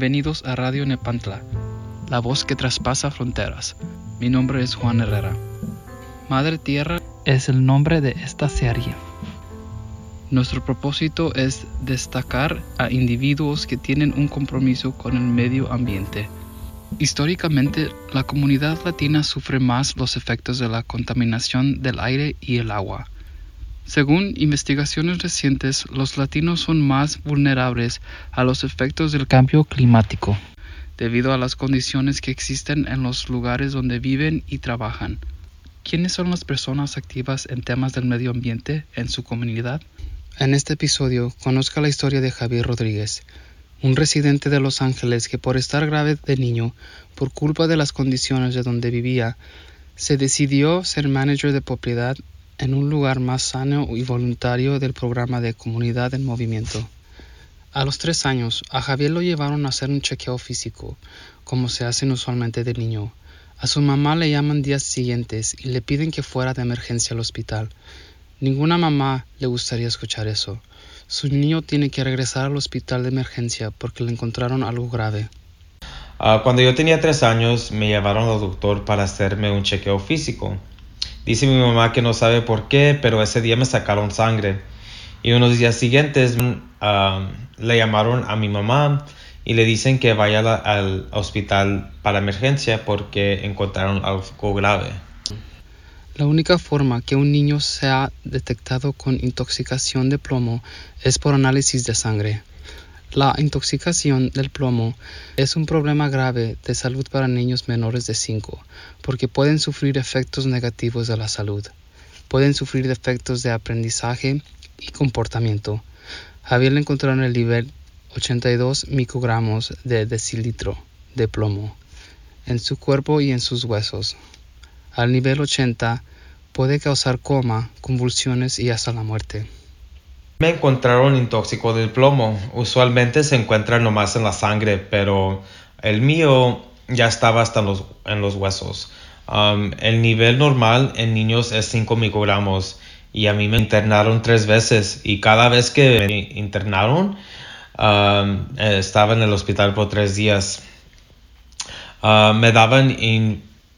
Bienvenidos a Radio Nepantla, la voz que traspasa fronteras. Mi nombre es Juan Herrera. Madre Tierra es el nombre de esta serie. Nuestro propósito es destacar a individuos que tienen un compromiso con el medio ambiente. Históricamente, la comunidad latina sufre más los efectos de la contaminación del aire y el agua. Según investigaciones recientes, los latinos son más vulnerables a los efectos del cambio climático, debido a las condiciones que existen en los lugares donde viven y trabajan. ¿Quiénes son las personas activas en temas del medio ambiente en su comunidad? En este episodio, conozca la historia de Javier Rodríguez, un residente de Los Ángeles que por estar grave de niño, por culpa de las condiciones de donde vivía, se decidió ser manager de propiedad en un lugar más sano y voluntario del programa de Comunidad en Movimiento. A los tres años, a Javier lo llevaron a hacer un chequeo físico, como se hace usualmente de niño. A su mamá le llaman días siguientes y le piden que fuera de emergencia al hospital. Ninguna mamá le gustaría escuchar eso. Su niño tiene que regresar al hospital de emergencia porque le encontraron algo grave. Uh, cuando yo tenía tres años, me llevaron al doctor para hacerme un chequeo físico. Dice mi mamá que no sabe por qué, pero ese día me sacaron sangre. Y unos días siguientes uh, le llamaron a mi mamá y le dicen que vaya al hospital para emergencia porque encontraron algo grave. La única forma que un niño sea detectado con intoxicación de plomo es por análisis de sangre. La intoxicación del plomo es un problema grave de salud para niños menores de 5, porque pueden sufrir efectos negativos de la salud. Pueden sufrir efectos de aprendizaje y comportamiento. Javier le encontraron el nivel 82 microgramos de decilitro de plomo en su cuerpo y en sus huesos. Al nivel 80 puede causar coma, convulsiones y hasta la muerte. Me encontraron intóxico del plomo. Usualmente se encuentra nomás en la sangre, pero el mío ya estaba hasta en los, huesos. Um, el nivel normal en niños es 5 microgramos y a mí me internaron tres veces y cada vez que me internaron um, estaba en el hospital por tres días. Uh, me daban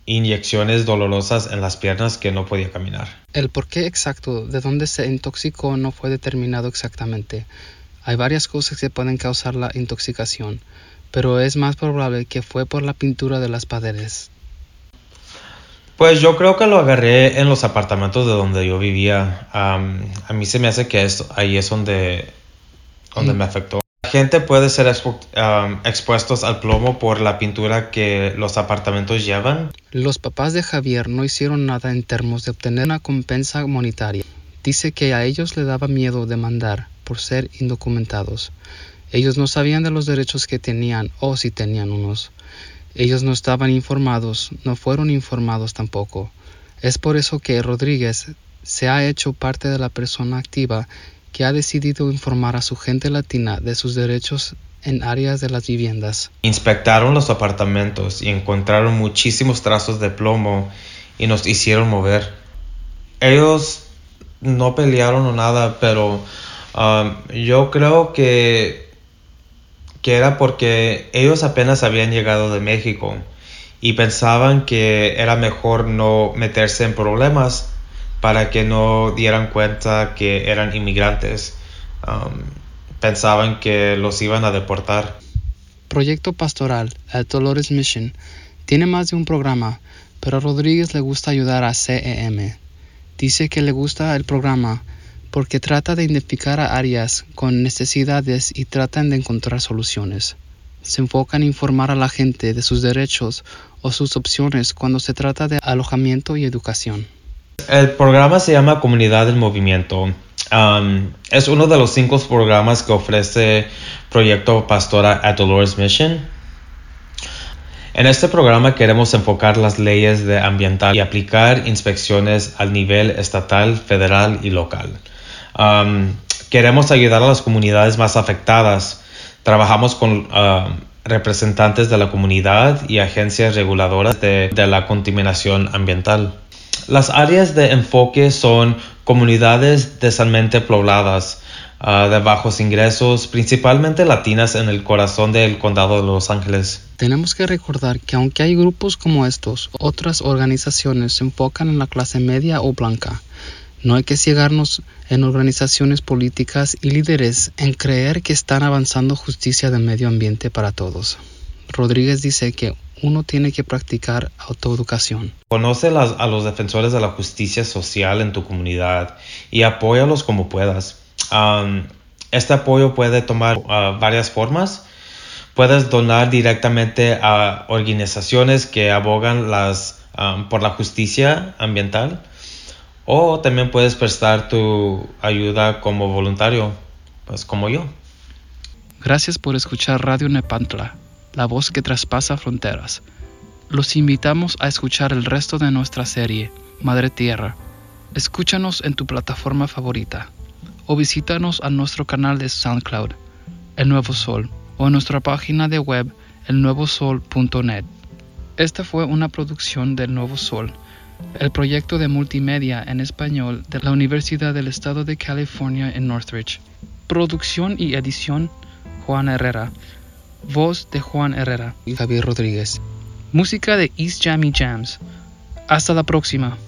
inyecciones dolorosas en las piernas que no podía caminar. El porqué exacto de dónde se intoxicó no fue determinado exactamente. Hay varias cosas que pueden causar la intoxicación, pero es más probable que fue por la pintura de las paredes. Pues yo creo que lo agarré en los apartamentos de donde yo vivía. a mí se me hace que ahí es donde, donde me afectó gente puede ser expuestos al plomo por la pintura que los apartamentos llevan. Los papás de Javier no hicieron nada en términos de obtener una compensa monetaria. Dice que a ellos le daba miedo demandar por ser indocumentados. Ellos no sabían de los derechos que tenían o si tenían unos. Ellos no estaban informados, no fueron informados tampoco. Es por eso que Rodríguez se ha hecho parte de la persona activa que ha decidido informar a su gente latina de sus derechos en áreas de las viviendas. Inspectaron los apartamentos y encontraron muchísimos trazos de plomo y nos hicieron mover. Ellos no pelearon o nada, pero um, yo creo que, que era porque ellos apenas habían llegado de México y pensaban que era mejor no meterse en problemas para que no dieran cuenta que eran inmigrantes. Um, pensaban que los iban a deportar. Proyecto Pastoral, el Dolores Mission, tiene más de un programa, pero a Rodríguez le gusta ayudar a CEM. Dice que le gusta el programa porque trata de identificar a áreas con necesidades y tratan de encontrar soluciones. Se enfoca en informar a la gente de sus derechos o sus opciones cuando se trata de alojamiento y educación. El programa se llama Comunidad del Movimiento. Um, es uno de los cinco programas que ofrece Proyecto Pastora at Dolores Mission. En este programa queremos enfocar las leyes de ambiental y aplicar inspecciones al nivel estatal, federal y local. Um, queremos ayudar a las comunidades más afectadas. Trabajamos con uh, representantes de la comunidad y agencias reguladoras de la contaminación ambiental. Las áreas de enfoque son comunidades densamente pobladas, ah, de bajos ingresos, principalmente latinas en el corazón del condado de Los Ángeles. Tenemos que recordar que aunque hay grupos como estos, otras organizaciones se enfocan en la clase media o blanca. No hay que ciegarnos en organizaciones políticas y líderes en creer que están avanzando justicia de medio ambiente para todos. Rodríguez dice que uno tiene que practicar autoeducación. Conoce a los defensores de la justicia social en tu comunidad y apóyalos como puedas. este apoyo puede tomar ah, varias formas. Puedes donar directamente a organizaciones que abogan las, por la justicia ambiental o también puedes prestar tu ayuda como voluntario, pues como yo. Gracias por escuchar Radio Nepantla la voz que traspasa fronteras. Los invitamos a escuchar el resto de nuestra serie, Madre Tierra. Escúchanos en tu plataforma favorita o visítanos a nuestro canal de SoundCloud, El Nuevo Sol, o en nuestra página de web, elnuevosol.net. Esta fue una producción del Nuevo Sol, el proyecto de multimedia en español de la Universidad del Estado de California en Northridge. Producción y edición, Juan Herrera. Voz de Juan Herrera y Javier Rodríguez. Música de East Jammy Jams. Hasta la próxima.